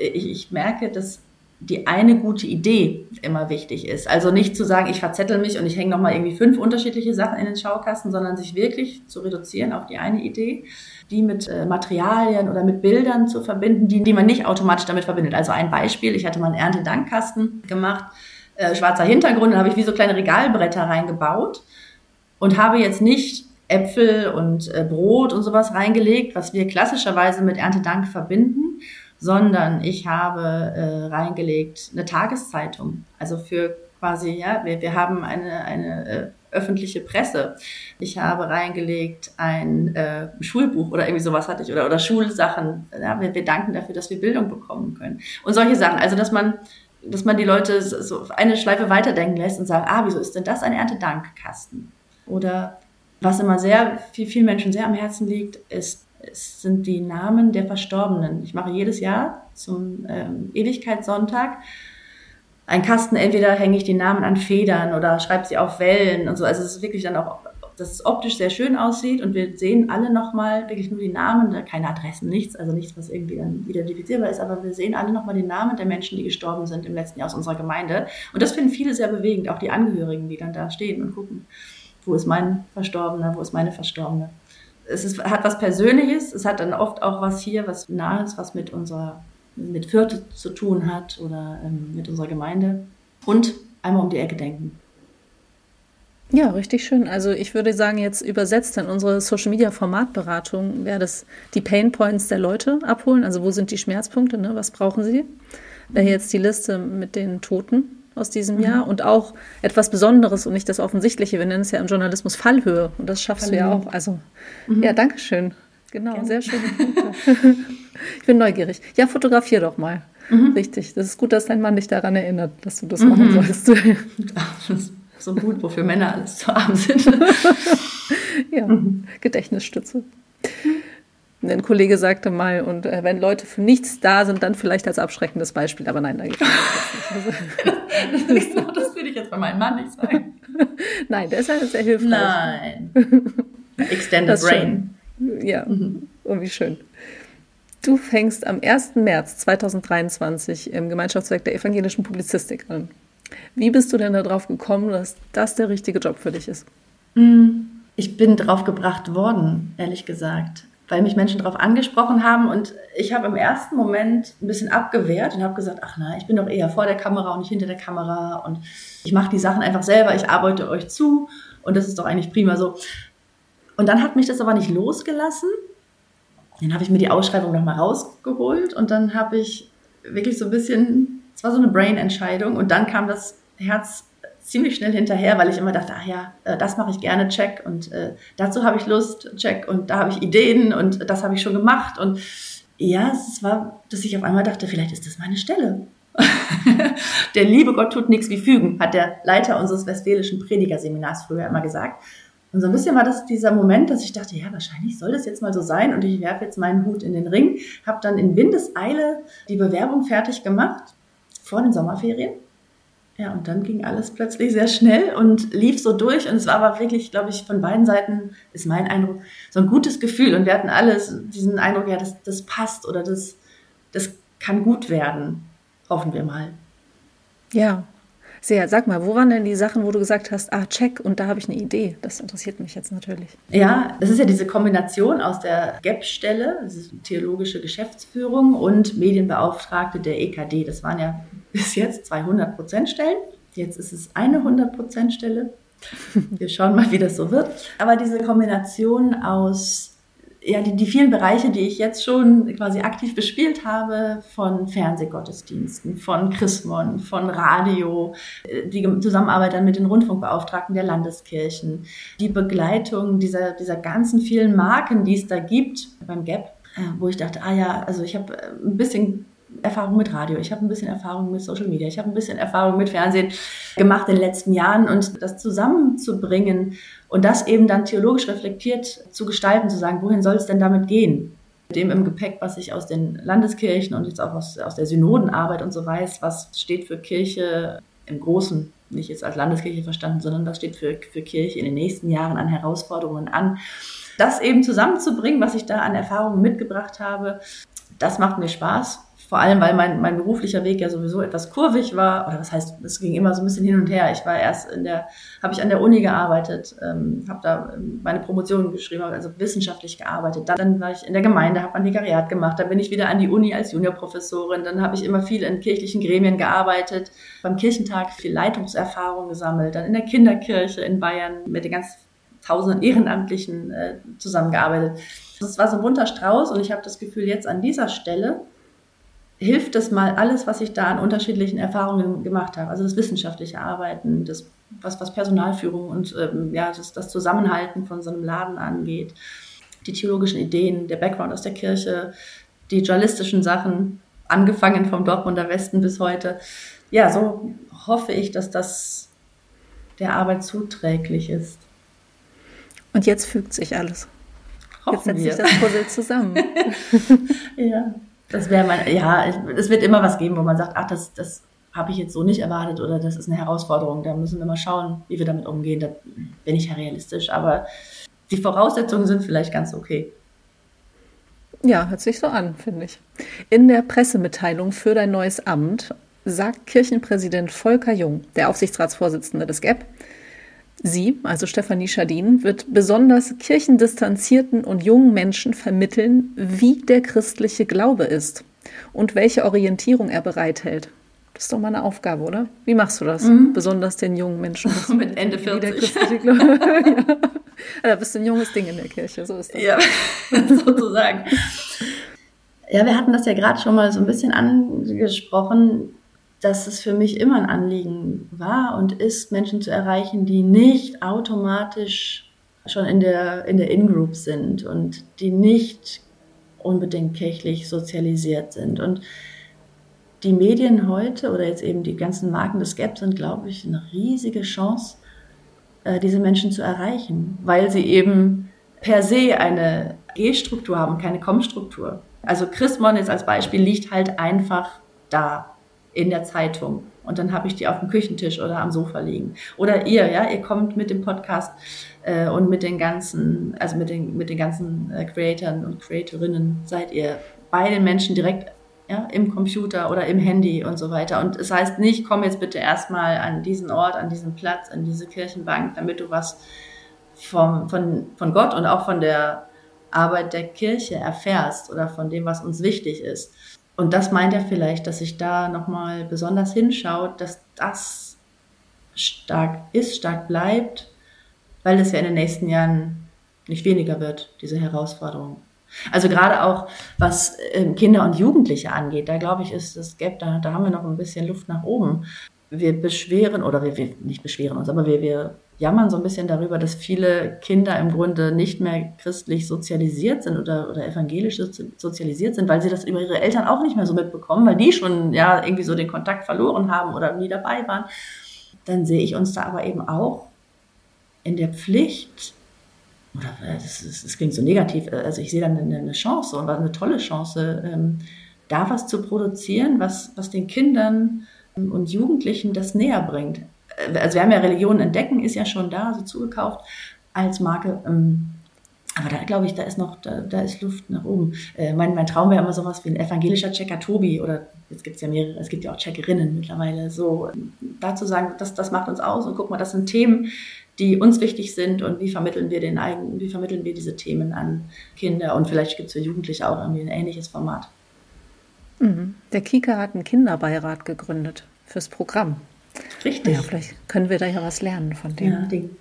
ich, ich merke, dass die eine gute Idee immer wichtig ist. Also nicht zu sagen, ich verzettel mich und ich hänge nochmal irgendwie fünf unterschiedliche Sachen in den Schaukasten, sondern sich wirklich zu reduzieren auf die eine Idee, die mit äh, Materialien oder mit Bildern zu verbinden, die, die man nicht automatisch damit verbindet. Also ein Beispiel, ich hatte mal einen Erntedankkasten gemacht, äh, schwarzer Hintergrund, da habe ich wie so kleine Regalbretter reingebaut und habe jetzt nicht Äpfel und äh, Brot und sowas reingelegt, was wir klassischerweise mit Erntedank verbinden, sondern ich habe äh, reingelegt eine Tageszeitung. Also für quasi, ja, wir, wir haben eine, eine äh, öffentliche Presse. Ich habe reingelegt ein äh, Schulbuch oder irgendwie sowas hatte ich oder, oder Schulsachen. Ja, wir, wir danken dafür, dass wir Bildung bekommen können. Und solche Sachen. Also, dass man dass man die Leute so eine Schleife weiterdenken lässt und sagt, ah, wieso ist denn das ein Erntedankkasten? Oder was immer sehr, viel, vielen Menschen sehr am Herzen liegt, ist es sind die Namen der Verstorbenen. Ich mache jedes Jahr zum ähm, Ewigkeitssonntag einen Kasten, entweder hänge ich die Namen an Federn oder schreibe sie auf Wellen und so. Also es ist wirklich dann auch, dass es optisch sehr schön aussieht und wir sehen alle nochmal wirklich nur die Namen, keine Adressen, nichts, also nichts, was irgendwie dann identifizierbar ist, aber wir sehen alle nochmal die Namen der Menschen, die gestorben sind im letzten Jahr aus unserer Gemeinde. Und das finden viele sehr bewegend, auch die Angehörigen, die dann da stehen und gucken, wo ist mein Verstorbener, wo ist meine Verstorbene es ist, hat was Persönliches, es hat dann oft auch was hier, was Nahes, was mit unserer, mit Fürth zu tun hat oder ähm, mit unserer Gemeinde. Und einmal um die Ecke denken. Ja, richtig schön. Also ich würde sagen, jetzt übersetzt in unsere Social Media Formatberatung wäre das die Pain Points der Leute abholen. Also wo sind die Schmerzpunkte, ne? was brauchen sie? Wäre jetzt die Liste mit den Toten aus diesem mhm. Jahr und auch etwas Besonderes und nicht das Offensichtliche. Wir nennen es ja im Journalismus Fallhöhe und das schaffst Fallhöhe. du ja auch. Also, mhm. ja, danke schön. Genau, Gerne. sehr schöne Punkte. ich bin neugierig. Ja, fotografier doch mal. Mhm. Richtig. Das ist gut, dass dein Mann dich daran erinnert, dass du das mhm. machen sollst. So gut, wofür Männer alles zu arm sind. ja, mhm. Gedächtnisstütze. Ein Kollege sagte mal, und äh, wenn Leute für nichts da sind, dann vielleicht als abschreckendes Beispiel, aber nein, da gibt es nicht. Also, das will ich jetzt bei meinem Mann nicht sagen. Nein, der ist ja sehr hilfreich. Nein. Extended das Brain. Schön. Ja, mhm. oh, wie schön. Du fängst am 1. März 2023 im Gemeinschaftswerk der evangelischen Publizistik an. Wie bist du denn darauf gekommen, dass das der richtige Job für dich ist? Mm, ich bin drauf gebracht worden, ehrlich gesagt weil mich Menschen darauf angesprochen haben und ich habe im ersten Moment ein bisschen abgewehrt und habe gesagt, ach nein, ich bin doch eher vor der Kamera und nicht hinter der Kamera und ich mache die Sachen einfach selber, ich arbeite euch zu und das ist doch eigentlich prima so. Und dann hat mich das aber nicht losgelassen. Dann habe ich mir die Ausschreibung nochmal rausgeholt und dann habe ich wirklich so ein bisschen, es war so eine Brain-Entscheidung und dann kam das Herz ziemlich schnell hinterher, weil ich immer dachte, ach ja, äh, das mache ich gerne, check und äh, dazu habe ich Lust, check und da habe ich Ideen und das habe ich schon gemacht und ja, es war, dass ich auf einmal dachte, vielleicht ist das meine Stelle. der liebe Gott tut nichts wie fügen, hat der Leiter unseres westfälischen Predigerseminars früher immer gesagt. Und so ein bisschen war das dieser Moment, dass ich dachte, ja, wahrscheinlich soll das jetzt mal so sein und ich werfe jetzt meinen Hut in den Ring, habe dann in Windeseile die Bewerbung fertig gemacht vor den Sommerferien ja, und dann ging alles plötzlich sehr schnell und lief so durch. Und es war aber wirklich, glaube ich, von beiden Seiten, ist mein Eindruck, so ein gutes Gefühl. Und wir hatten alles diesen Eindruck, ja, das, das passt oder das, das kann gut werden. Hoffen wir mal. Ja, sehr. Sag mal, wo waren denn die Sachen, wo du gesagt hast, ah, check, und da habe ich eine Idee? Das interessiert mich jetzt natürlich. Ja, es ist ja diese Kombination aus der ist theologische Geschäftsführung und Medienbeauftragte der EKD. Das waren ja bis jetzt 200 Prozent Stellen. Jetzt ist es eine 100 Prozent Stelle. Wir schauen mal, wie das so wird. Aber diese Kombination aus ja, die, die vielen Bereiche, die ich jetzt schon quasi aktiv bespielt habe, von Fernsehgottesdiensten, von Chrismon, von Radio, äh, die Zusammenarbeit dann mit den Rundfunkbeauftragten der Landeskirchen, die Begleitung dieser, dieser ganzen vielen Marken, die es da gibt beim GAP, äh, wo ich dachte, ah ja, also ich habe äh, ein bisschen Erfahrung mit Radio, ich habe ein bisschen Erfahrung mit Social Media, ich habe ein bisschen Erfahrung mit Fernsehen gemacht in den letzten Jahren und das zusammenzubringen und das eben dann theologisch reflektiert zu gestalten, zu sagen, wohin soll es denn damit gehen? dem im Gepäck, was ich aus den Landeskirchen und jetzt auch aus, aus der Synodenarbeit und so weiß, was steht für Kirche im Großen, nicht jetzt als Landeskirche verstanden, sondern was steht für, für Kirche in den nächsten Jahren an Herausforderungen an. Das eben zusammenzubringen, was ich da an Erfahrungen mitgebracht habe, das macht mir Spaß. Vor allem, weil mein, mein beruflicher Weg ja sowieso etwas kurvig war. Oder was heißt, es ging immer so ein bisschen hin und her. Ich war erst in der, habe ich an der Uni gearbeitet, ähm, habe da ähm, meine Promotion geschrieben, also wissenschaftlich gearbeitet. Dann, dann war ich in der Gemeinde, habe ein Vikariat gemacht. Dann bin ich wieder an die Uni als Juniorprofessorin. Dann habe ich immer viel in kirchlichen Gremien gearbeitet, beim Kirchentag viel Leitungserfahrung gesammelt. Dann in der Kinderkirche in Bayern mit den ganz tausenden Ehrenamtlichen äh, zusammengearbeitet. Das war so ein bunter Strauß und ich habe das Gefühl, jetzt an dieser Stelle hilft das mal alles, was ich da an unterschiedlichen Erfahrungen gemacht habe. Also das wissenschaftliche Arbeiten, das, was, was Personalführung und ähm, ja, das, das Zusammenhalten von so einem Laden angeht, die theologischen Ideen, der Background aus der Kirche, die journalistischen Sachen, angefangen vom Dortmunder Westen bis heute. Ja, so hoffe ich, dass das der Arbeit zuträglich ist. Und jetzt fügt sich alles. Hoffen jetzt setzt sich das Puzzle zusammen. ja. Das wäre mein, ja, es wird immer was geben, wo man sagt, ach, das, das habe ich jetzt so nicht erwartet oder das ist eine Herausforderung. Da müssen wir mal schauen, wie wir damit umgehen. Da bin ich ja realistisch, aber die Voraussetzungen sind vielleicht ganz okay. Ja, hört sich so an, finde ich. In der Pressemitteilung für dein neues Amt sagt Kirchenpräsident Volker Jung, der Aufsichtsratsvorsitzende des GAP, Sie, also Stefanie Schadin, wird besonders kirchendistanzierten und jungen Menschen vermitteln, wie der christliche Glaube ist und welche Orientierung er bereithält. Das ist doch mal eine Aufgabe, oder? Wie machst du das? Mhm. Besonders den jungen Menschen. Mit Ende 40. der christliche Glaube. ja. Da bist du ein junges Ding in der Kirche, so ist das. Ja, sozusagen. Ja, wir hatten das ja gerade schon mal so ein bisschen angesprochen dass es für mich immer ein Anliegen war und ist, Menschen zu erreichen, die nicht automatisch schon in der, in der In-Group sind und die nicht unbedingt kirchlich sozialisiert sind. Und die Medien heute oder jetzt eben die ganzen Marken des Gap sind, glaube ich, eine riesige Chance, äh, diese Menschen zu erreichen, weil sie eben per se eine G-Struktur haben, keine Com-Struktur. Also Chrismon jetzt als Beispiel liegt halt einfach da in der Zeitung. Und dann habe ich die auf dem Küchentisch oder am Sofa liegen. Oder ihr, ja, ihr kommt mit dem Podcast äh, und mit den ganzen, also mit den, mit den ganzen äh, Creatoren und Creatorinnen seid ihr bei den Menschen direkt ja, im Computer oder im Handy und so weiter. Und es heißt nicht, komm jetzt bitte erstmal an diesen Ort, an diesen Platz, an diese Kirchenbank, damit du was vom, von, von Gott und auch von der Arbeit der Kirche erfährst oder von dem, was uns wichtig ist. Und das meint er vielleicht, dass sich da nochmal besonders hinschaut, dass das stark ist, stark bleibt, weil es ja in den nächsten Jahren nicht weniger wird, diese Herausforderung. Also gerade auch was ähm, Kinder und Jugendliche angeht, da glaube ich, ist das Gap, da, da haben wir noch ein bisschen Luft nach oben. Wir beschweren, oder wir, wir nicht beschweren uns, aber wir, wir jammern so ein bisschen darüber, dass viele Kinder im Grunde nicht mehr christlich sozialisiert sind oder, oder evangelisch sozialisiert sind, weil sie das über ihre Eltern auch nicht mehr so mitbekommen, weil die schon ja irgendwie so den Kontakt verloren haben oder nie dabei waren. Dann sehe ich uns da aber eben auch in der Pflicht, oder äh, das, ist, das klingt so negativ, äh, also ich sehe dann eine, Chance und eine tolle Chance, ähm, da was zu produzieren, was, was den Kindern und Jugendlichen das näher bringt. Äh, also wir haben ja Religion entdecken, ist ja schon da, so zugekauft als Marke. Ähm, aber da glaube ich, da ist noch, da, da ist Luft nach oben. Äh, mein, mein Traum wäre immer sowas wie ein evangelischer Checker Tobi oder jetzt gibt es ja mehrere, es gibt ja auch Checkerinnen mittlerweile. So dazu sagen, das, das macht uns aus und guck mal, das sind Themen, die uns wichtig sind und wie vermitteln wir den eigenen, wie vermitteln wir diese Themen an Kinder und vielleicht gibt es für Jugendliche auch irgendwie ein ähnliches Format. Mhm. Der Kika hat einen Kinderbeirat gegründet fürs Programm. Richtig. Ja, vielleicht können wir da ja was lernen von dem. Ja, den,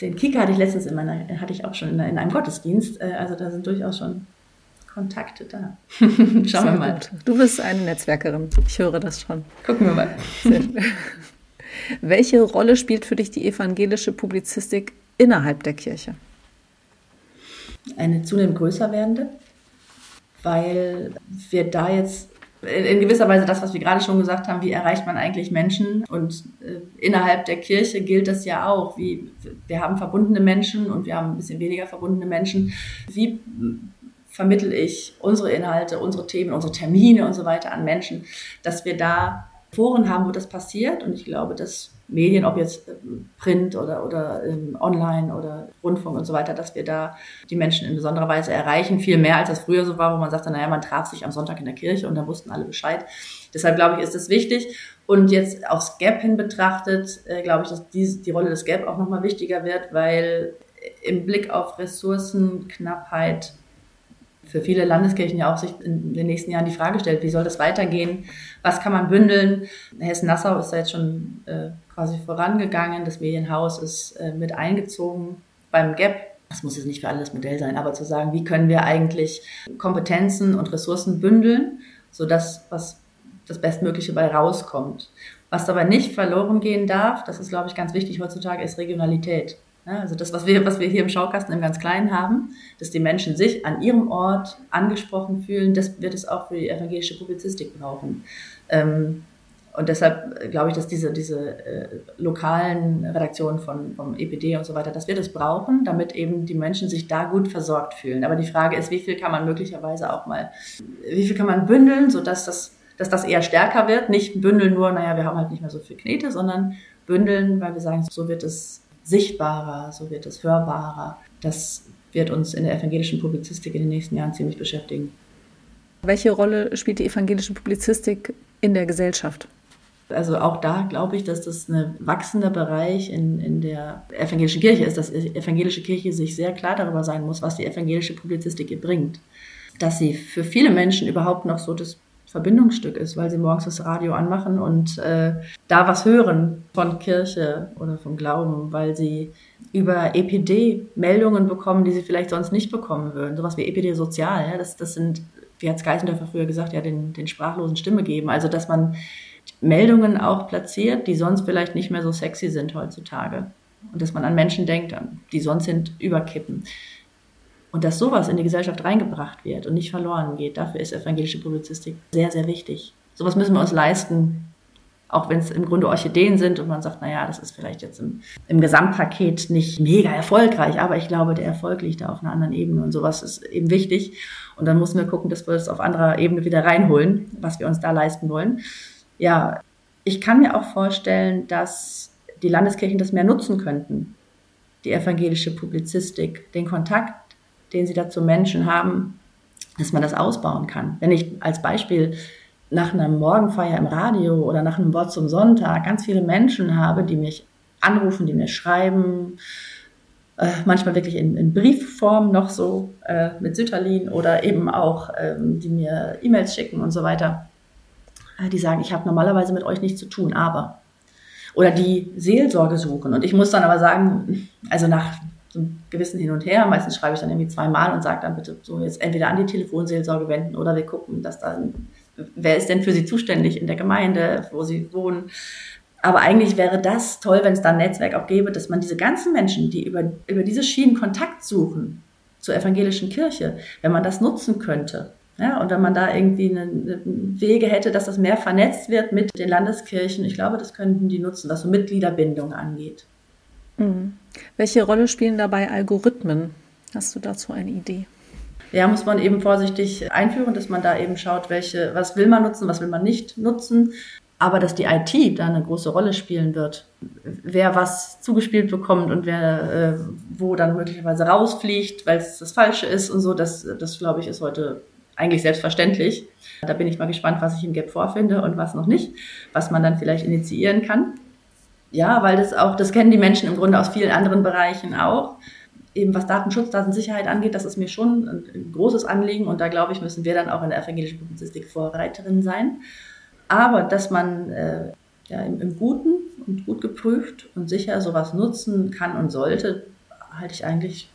den Kika hatte ich letztens in meiner, hatte ich auch schon in, in einem Gottesdienst. Äh, also da sind durchaus schon Kontakte da. Schauen Sehr wir mal. Gut. Du bist eine Netzwerkerin. Ich höre das schon. Gucken wir mal. Welche Rolle spielt für dich die evangelische Publizistik innerhalb der Kirche? Eine zunehmend größer werdende, weil wir da jetzt in gewisser Weise das, was wir gerade schon gesagt haben, wie erreicht man eigentlich Menschen? Und äh, innerhalb der Kirche gilt das ja auch. Wie, wir haben verbundene Menschen und wir haben ein bisschen weniger verbundene Menschen. Wie vermittel ich unsere Inhalte, unsere Themen, unsere Termine und so weiter an Menschen, dass wir da Foren haben, wo das passiert. Und ich glaube, dass Medien, ob jetzt ähm, Print oder, oder ähm, online oder Rundfunk und so weiter, dass wir da die Menschen in besonderer Weise erreichen. Viel mehr, als das früher so war, wo man sagte, naja, man traf sich am Sonntag in der Kirche und da wussten alle Bescheid. Deshalb glaube ich, ist es wichtig. Und jetzt aufs Gap hin betrachtet, äh, glaube ich, dass die, die Rolle des Gap auch nochmal wichtiger wird, weil im Blick auf Ressourcenknappheit für viele Landeskirchen ja auch sich in den nächsten Jahren die Frage stellt, wie soll das weitergehen? Was kann man bündeln? Hessen-Nassau ist da jetzt schon äh, quasi vorangegangen. Das Medienhaus ist äh, mit eingezogen beim GAP. Das muss jetzt nicht für alle das Modell sein, aber zu sagen, wie können wir eigentlich Kompetenzen und Ressourcen bündeln, sodass was das Bestmögliche bei rauskommt. Was dabei nicht verloren gehen darf, das ist, glaube ich, ganz wichtig heutzutage, ist Regionalität. Also das, was wir, was wir hier im Schaukasten im ganz Kleinen haben, dass die Menschen sich an ihrem Ort angesprochen fühlen, das wird es auch für die evangelische Publizistik brauchen. Ähm, und deshalb glaube ich, dass diese, diese äh, lokalen Redaktionen von, vom EPD und so weiter, dass wir das brauchen, damit eben die Menschen sich da gut versorgt fühlen. Aber die Frage ist, wie viel kann man möglicherweise auch mal, wie viel kann man bündeln, sodass das, dass das eher stärker wird? Nicht bündeln nur, naja, wir haben halt nicht mehr so viel Knete, sondern bündeln, weil wir sagen, so wird es sichtbarer, so wird es hörbarer. Das wird uns in der evangelischen Publizistik in den nächsten Jahren ziemlich beschäftigen. Welche Rolle spielt die evangelische Publizistik in der Gesellschaft? Also auch da glaube ich, dass das ein wachsender Bereich in, in der evangelischen Kirche ist, dass die evangelische Kirche sich sehr klar darüber sein muss, was die evangelische Publizistik ihr bringt. Dass sie für viele Menschen überhaupt noch so das Verbindungsstück ist, weil sie morgens das Radio anmachen und äh, da was hören von Kirche oder vom Glauben, weil sie über EPD Meldungen bekommen, die sie vielleicht sonst nicht bekommen würden. Sowas wie EPD Sozial, ja, das, das sind, wie hat Geisendörfer früher gesagt, ja, den, den sprachlosen Stimme geben. Also, dass man Meldungen auch platziert, die sonst vielleicht nicht mehr so sexy sind heutzutage. Und dass man an Menschen denkt, die sonst sind, überkippen. Und dass sowas in die Gesellschaft reingebracht wird und nicht verloren geht, dafür ist evangelische Publizistik sehr, sehr wichtig. Sowas müssen wir uns leisten, auch wenn es im Grunde Orchideen sind und man sagt, naja, das ist vielleicht jetzt im, im Gesamtpaket nicht mega erfolgreich, aber ich glaube, der Erfolg liegt da auf einer anderen Ebene und sowas ist eben wichtig. Und dann müssen wir gucken, dass wir es auf anderer Ebene wieder reinholen, was wir uns da leisten wollen. Ja, ich kann mir auch vorstellen, dass die Landeskirchen das mehr nutzen könnten, die evangelische Publizistik, den Kontakt den sie da zu Menschen haben, dass man das ausbauen kann. Wenn ich als Beispiel nach einer Morgenfeier im Radio oder nach einem Wort zum Sonntag ganz viele Menschen habe, die mich anrufen, die mir schreiben, äh, manchmal wirklich in, in, Briefform noch so äh, mit Sütterlin oder eben auch, ähm, die mir E-Mails schicken und so weiter, äh, die sagen, ich habe normalerweise mit euch nichts zu tun, aber. Oder die Seelsorge suchen. Und ich muss dann aber sagen, also nach so einem gewissen Hin und Her. Meistens schreibe ich dann irgendwie zweimal und sage dann bitte so jetzt entweder an die Telefonseelsorge wenden oder wir gucken, dass dann, wer ist denn für Sie zuständig in der Gemeinde, wo Sie wohnen. Aber eigentlich wäre das toll, wenn es da ein Netzwerk auch gäbe, dass man diese ganzen Menschen, die über, über diese Schienen Kontakt suchen zur evangelischen Kirche, wenn man das nutzen könnte. Ja, und wenn man da irgendwie eine, Wege hätte, dass das mehr vernetzt wird mit den Landeskirchen, ich glaube, das könnten die nutzen, was so Mitgliederbindung angeht. Mhm. Welche Rolle spielen dabei Algorithmen? Hast du dazu eine Idee? Ja, muss man eben vorsichtig einführen, dass man da eben schaut, welche, was will man nutzen, was will man nicht nutzen. Aber dass die IT da eine große Rolle spielen wird, wer was zugespielt bekommt und wer äh, wo dann möglicherweise rausfliegt, weil es das Falsche ist und so, das, das glaube ich, ist heute eigentlich selbstverständlich. Da bin ich mal gespannt, was ich im Gap vorfinde und was noch nicht, was man dann vielleicht initiieren kann. Ja, weil das auch, das kennen die Menschen im Grunde aus vielen anderen Bereichen auch. Eben was Datenschutz, Datensicherheit angeht, das ist mir schon ein, großes Anliegen und da glaube ich, müssen wir dann auch in der evangelischen Publizistik Vorreiterin sein. Aber dass man äh, ja, im, im Guten und gut geprüft und sicher sowas nutzen kann und sollte, halte ich eigentlich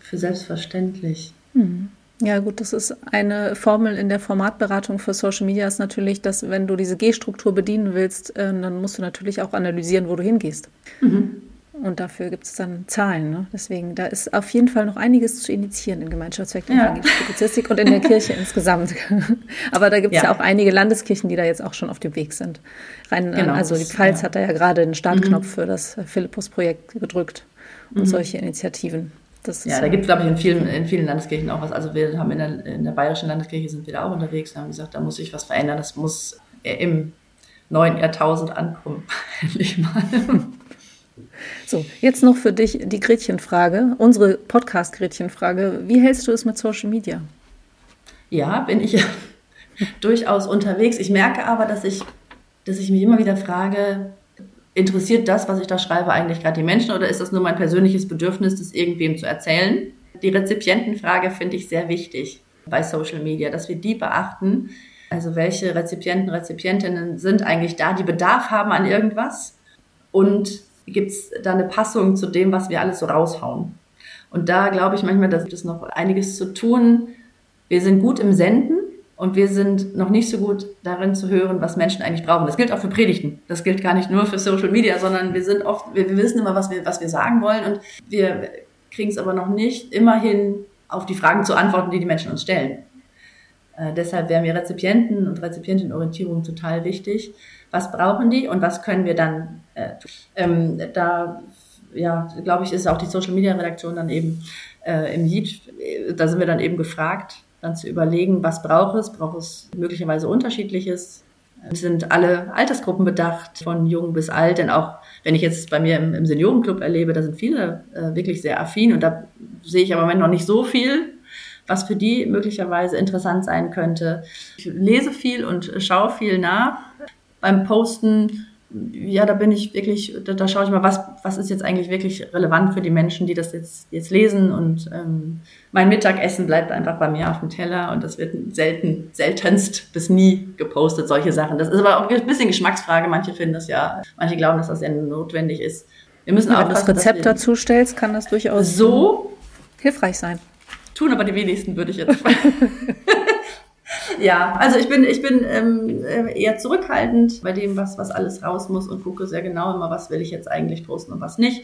für selbstverständlich. Mhm. Ja, gut, das ist eine Formel in der Formatberatung für Social Media ist natürlich, dass wenn du diese G-Struktur bedienen willst, äh, dann musst du natürlich auch analysieren, wo du hingehst. Mhm. Und dafür gibt es dann Zahlen. Ne? Deswegen, da ist auf jeden Fall noch einiges zu initiieren in Gemeinschaftswerk der ja. Publizistik und in der Kirche insgesamt. Aber da gibt es ja. ja. auch einige Landeskirchen, die da jetzt auch schon auf dem Weg sind. Rein, genau, also die Pfalz ja. hat da ja gerade den Startknopf mhm. für das Philippus-Projekt gedrückt und mhm. solche Initiativen. Ja, da gibt es, glaube ich, in vielen, in vielen Landeskirchen auch was. Also wir haben in der, in der bayerischen Landeskirche sind wir da auch unterwegs und haben gesagt, da muss sich was verändern. Das muss im neuen Jahrtausend ankommen. Endlich mal. So, jetzt noch für dich die Gretchenfrage, unsere Podcast-Gretchenfrage. Wie hältst du es mit Social Media? Ja, bin ich durchaus unterwegs. Ich merke aber, dass ich, dass ich mich immer wieder frage, interessiert das, was ich da schreibe, eigentlich gerade die Menschen oder ist das nur mein persönliches Bedürfnis, das irgendwem zu erzählen? Die Rezipientenfrage finde ich sehr wichtig bei Social Media, dass wir die beachten. Also welche Rezipienten, Rezipientinnen sind eigentlich da, die Bedarf haben an irgendwas? Und gibt es da eine Passung zu dem, was wir alles so raushauen? Und da glaube ich manchmal, dass es noch einiges zu tun. Wir sind gut im Senden, und wir sind noch nicht so gut darin zu hören, was Menschen eigentlich brauchen. Das gilt auch für Predigten. Das gilt gar nicht nur für Social Media, sondern wir sind oft, wir, wir wissen immer, was wir, was wir sagen wollen und wir kriegen es aber noch nicht immerhin auf die Fragen zu antworten, die die Menschen uns stellen. Äh, deshalb wäre mir Rezipienten und Rezipientenorientierung total wichtig. Was brauchen die und was können wir dann äh, ähm, da ja, glaube ich, ist auch die Social Media Redaktion dann eben äh, im Lied, da sind wir dann eben gefragt, dann zu überlegen, was braucht es? Braucht es möglicherweise unterschiedliches? Sind alle Altersgruppen bedacht, von jung bis alt? Denn auch wenn ich jetzt bei mir im, im Seniorenclub erlebe, da sind viele äh, wirklich sehr affin und da sehe ich im Moment noch nicht so viel, was für die möglicherweise interessant sein könnte. Ich lese viel und schaue viel nach. Beim Posten ja, da bin ich wirklich, da, da, schaue ich mal, was, was ist jetzt eigentlich wirklich relevant für die Menschen, die das jetzt, jetzt lesen. Und ähm, mein Mittagessen bleibt einfach bei mir auf dem Teller und das wird selten, seltenst bis nie gepostet, solche Sachen. Das ist aber auch ein bisschen Geschmacksfrage. Manche finden das ja, manche glauben, dass das ja notwendig ist. Wir müssen auch wenn du das Rezept dazu stellst, kann das durchaus so hilfreich sein. Tun aber die wenigsten, würde ich jetzt ja, also ich bin, ich bin ähm, äh, eher zurückhaltend bei dem, was, was alles raus muss und gucke sehr genau immer, was will ich jetzt eigentlich posten und was nicht.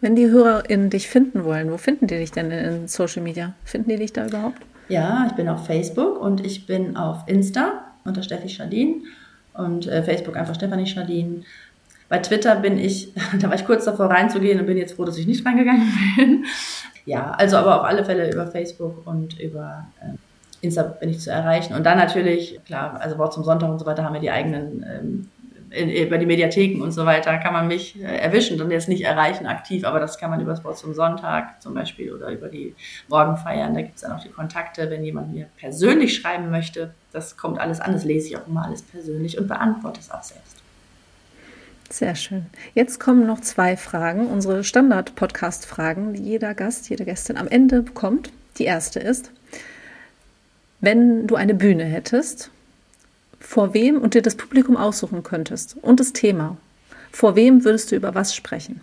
Wenn die HörerInnen dich finden wollen, wo finden die dich denn in Social Media? Finden die dich da überhaupt? Ja, ich bin auf Facebook und ich bin auf Insta unter Steffi Schadin und äh, Facebook einfach Stefanie Schadin. Bei Twitter bin ich, da war ich kurz davor reinzugehen und bin jetzt froh, dass ich nicht reingegangen bin. Ja, also aber auf alle Fälle über Facebook und über äh, Insta bin ich zu erreichen. Und dann natürlich, klar, also Wort zum Sonntag und so weiter haben wir die eigenen, ähm, über die Mediatheken und so weiter kann man mich äh, erwischen und jetzt nicht erreichen aktiv, aber das kann man über das Wort zum Sonntag zum Beispiel oder über die Morgenfeiern. Da gibt es dann auch die Kontakte, wenn jemand mir persönlich schreiben möchte. Das kommt alles an, das lese ich auch immer alles persönlich und beantworte es auch selbst. Sehr schön. Jetzt kommen noch zwei Fragen, unsere Standard-Podcast-Fragen, die jeder Gast, jede Gästin am Ende bekommt. Die erste ist, wenn du eine Bühne hättest, vor wem und dir das Publikum aussuchen könntest und das Thema, vor wem würdest du über was sprechen?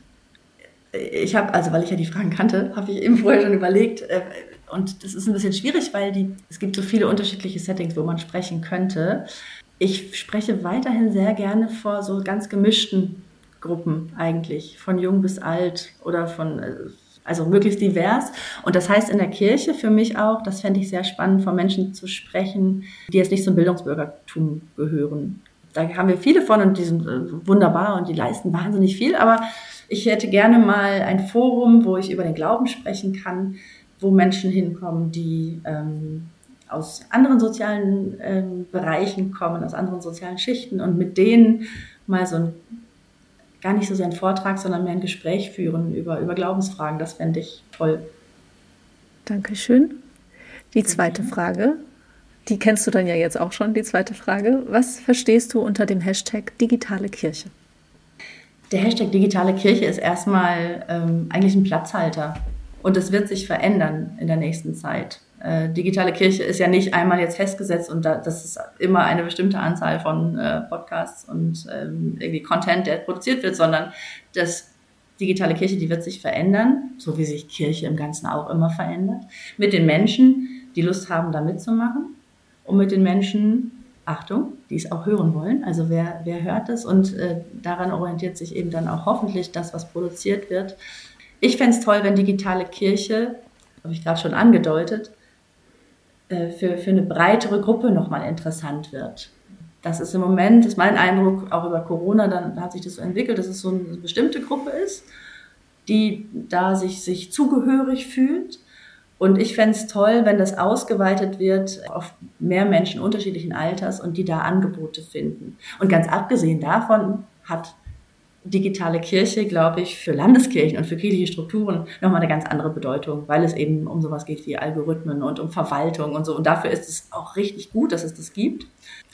Ich habe, also weil ich ja die Fragen kannte, habe ich eben vorher schon überlegt. Äh, und das ist ein bisschen schwierig, weil die, es gibt so viele unterschiedliche Settings, wo man sprechen könnte. Ich spreche weiterhin sehr gerne vor so ganz gemischten Gruppen eigentlich, von jung bis alt oder von äh, also möglichst divers. Und das heißt in der Kirche für mich auch, das fände ich sehr spannend, von Menschen zu sprechen, die jetzt nicht zum Bildungsbürgertum gehören. Da haben wir viele von und die sind äh, wunderbar und die leisten wahnsinnig viel. Aber ich hätte gerne mal ein Forum, wo ich über den Glauben sprechen kann, wo Menschen hinkommen, die ähm, aus anderen sozialen ähm, Bereichen kommen, aus anderen sozialen Schichten und mit denen mal so ein gar nicht so sehr einen Vortrag, sondern mehr ein Gespräch führen über, über Glaubensfragen. Das fände ich toll. Dankeschön. Die zweite Frage, die kennst du dann ja jetzt auch schon, die zweite Frage. Was verstehst du unter dem Hashtag digitale Kirche? Der Hashtag digitale Kirche ist erstmal ähm, eigentlich ein Platzhalter. Und es wird sich verändern in der nächsten Zeit. Äh, digitale Kirche ist ja nicht einmal jetzt festgesetzt und da, das ist immer eine bestimmte Anzahl von äh, Podcasts und ähm, irgendwie Content, der produziert wird, sondern das digitale Kirche, die wird sich verändern, so wie sich Kirche im Ganzen auch immer verändert, mit den Menschen, die Lust haben, da mitzumachen und mit den Menschen, Achtung, die es auch hören wollen. Also wer, wer hört es und äh, daran orientiert sich eben dann auch hoffentlich das, was produziert wird. Ich fände es toll, wenn digitale Kirche, habe ich gerade schon angedeutet, äh, für, für eine breitere Gruppe nochmal interessant wird. Das ist im Moment, ist mein Eindruck, auch über Corona, dann hat sich das so entwickelt, dass es so eine bestimmte Gruppe ist. die da sich, sich zugehörig fühlt. Und ich fände es toll, wenn das ausgeweitet wird auf mehr Menschen unterschiedlichen Alters und die da Angebote finden. Und ganz abgesehen davon hat digitale Kirche, glaube ich, für Landeskirchen und für kirchliche Strukturen nochmal eine ganz andere Bedeutung, weil es eben um sowas geht wie Algorithmen und um Verwaltung und so. Und dafür ist es auch richtig gut, dass es das gibt.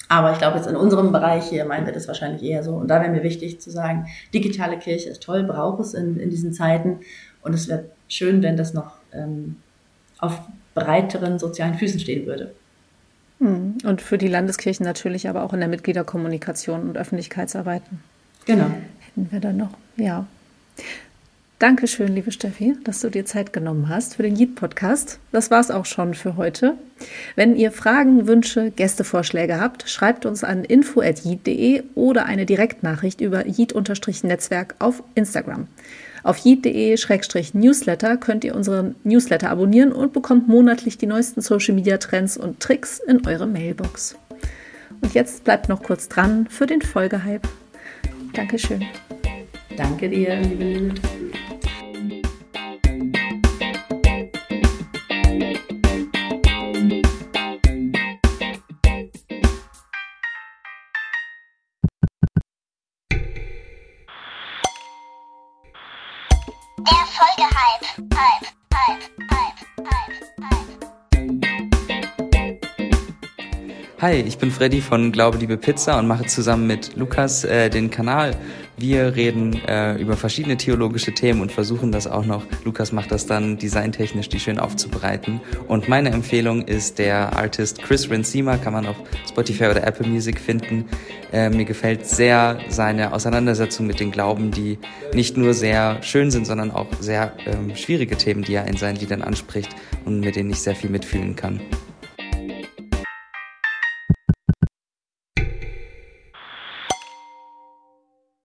Aber ich glaube, jetzt in unserem Bereich hier meinen wir das wahrscheinlich eher so. Und da wäre mir wichtig zu sagen, digitale Kirche ist toll, braucht es in, in diesen Zeiten. Und es wäre schön, wenn das noch ähm, auf breiteren sozialen Füßen stehen würde. Hm. Und für die Landeskirchen natürlich aber auch in der Mitgliederkommunikation und Öffentlichkeitsarbeiten. Genau hätten wir dann noch? Ja. Dankeschön, liebe Steffi, dass du dir Zeit genommen hast für den Yeet-Podcast. Das war es auch schon für heute. Wenn ihr Fragen, Wünsche, Gästevorschläge habt, schreibt uns an info.yeet.de oder eine Direktnachricht über Yeet-Netzwerk auf Instagram. Auf yeet.de-newsletter könnt ihr unseren Newsletter abonnieren und bekommt monatlich die neuesten Social-Media-Trends und Tricks in eure Mailbox. Und jetzt bleibt noch kurz dran für den Folgehype. Dankeschön. Danke dir, liebe Lilith. Hi, ich bin Freddy von Glaube Liebe Pizza und mache zusammen mit Lukas äh, den Kanal wir reden äh, über verschiedene theologische Themen und versuchen das auch noch, Lukas macht das dann designtechnisch, die schön aufzubereiten. Und meine Empfehlung ist der Artist Chris Rensima, kann man auf Spotify oder Apple Music finden. Äh, mir gefällt sehr seine Auseinandersetzung mit den Glauben, die nicht nur sehr schön sind, sondern auch sehr ähm, schwierige Themen, die er in seinen Liedern anspricht und mit denen ich sehr viel mitfühlen kann.